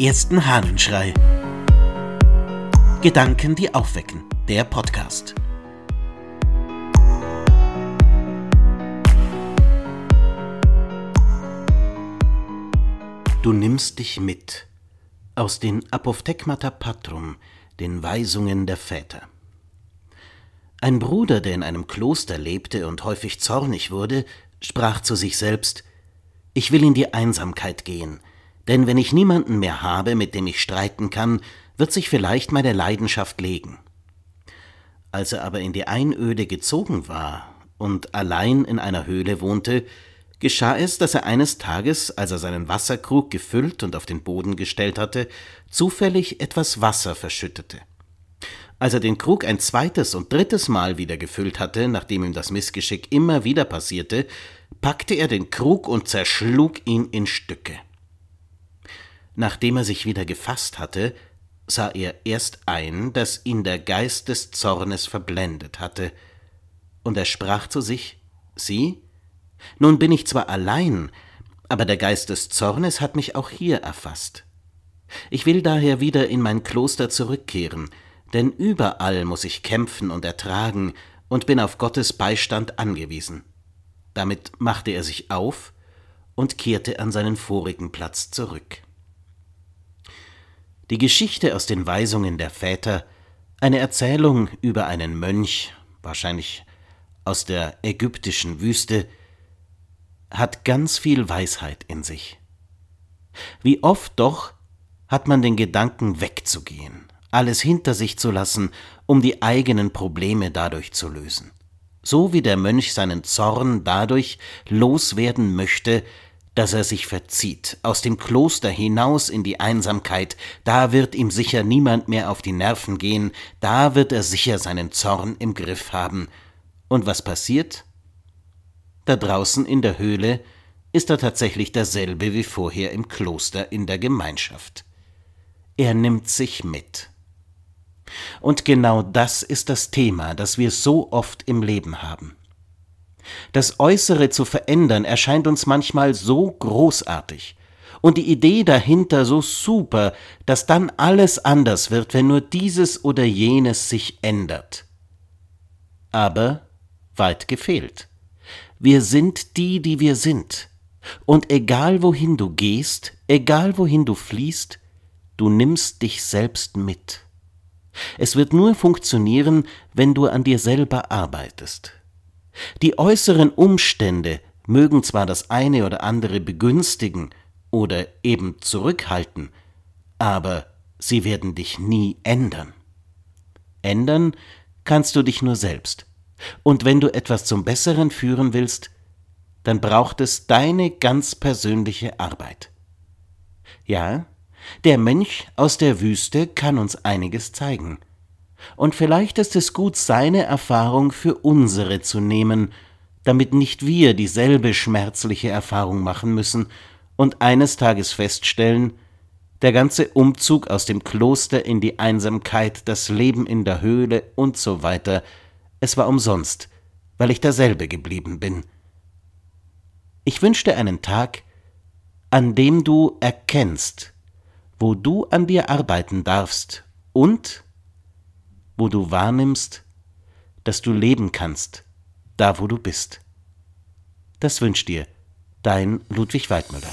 ersten Hahnenschrei. Gedanken, die aufwecken. Der Podcast. Du nimmst dich mit aus den Apophthegmata Patrum, den Weisungen der Väter. Ein Bruder, der in einem Kloster lebte und häufig zornig wurde, sprach zu sich selbst Ich will in die Einsamkeit gehen, denn wenn ich niemanden mehr habe, mit dem ich streiten kann, wird sich vielleicht meine Leidenschaft legen. Als er aber in die Einöde gezogen war und allein in einer Höhle wohnte, geschah es, dass er eines Tages, als er seinen Wasserkrug gefüllt und auf den Boden gestellt hatte, zufällig etwas Wasser verschüttete. Als er den Krug ein zweites und drittes Mal wieder gefüllt hatte, nachdem ihm das Missgeschick immer wieder passierte, packte er den Krug und zerschlug ihn in Stücke. Nachdem er sich wieder gefasst hatte, sah er erst ein, dass ihn der Geist des Zornes verblendet hatte, und er sprach zu sich Sieh, nun bin ich zwar allein, aber der Geist des Zornes hat mich auch hier erfasst. Ich will daher wieder in mein Kloster zurückkehren, denn überall muss ich kämpfen und ertragen und bin auf Gottes Beistand angewiesen. Damit machte er sich auf und kehrte an seinen vorigen Platz zurück. Die Geschichte aus den Weisungen der Väter, eine Erzählung über einen Mönch, wahrscheinlich aus der ägyptischen Wüste, hat ganz viel Weisheit in sich. Wie oft doch hat man den Gedanken wegzugehen, alles hinter sich zu lassen, um die eigenen Probleme dadurch zu lösen. So wie der Mönch seinen Zorn dadurch loswerden möchte, dass er sich verzieht, aus dem Kloster hinaus in die Einsamkeit, da wird ihm sicher niemand mehr auf die Nerven gehen, da wird er sicher seinen Zorn im Griff haben. Und was passiert? Da draußen in der Höhle ist er tatsächlich derselbe wie vorher im Kloster in der Gemeinschaft. Er nimmt sich mit. Und genau das ist das Thema, das wir so oft im Leben haben. Das Äußere zu verändern erscheint uns manchmal so großartig und die Idee dahinter so super, dass dann alles anders wird, wenn nur dieses oder jenes sich ändert. Aber weit gefehlt. Wir sind die, die wir sind. Und egal wohin du gehst, egal wohin du fließt, du nimmst dich selbst mit. Es wird nur funktionieren, wenn du an dir selber arbeitest. Die äußeren Umstände mögen zwar das eine oder andere begünstigen oder eben zurückhalten, aber sie werden dich nie ändern. Ändern kannst du dich nur selbst. Und wenn du etwas zum Besseren führen willst, dann braucht es deine ganz persönliche Arbeit. Ja, der Mönch aus der Wüste kann uns einiges zeigen. Und vielleicht ist es gut, seine Erfahrung für unsere zu nehmen, damit nicht wir dieselbe schmerzliche Erfahrung machen müssen und eines Tages feststellen, der ganze Umzug aus dem Kloster in die Einsamkeit, das Leben in der Höhle und so weiter, es war umsonst, weil ich derselbe geblieben bin. Ich wünschte einen Tag, an dem du erkennst, wo du an dir arbeiten darfst und wo du wahrnimmst, dass du leben kannst, da wo du bist. Das wünscht dir dein Ludwig Weidmüller.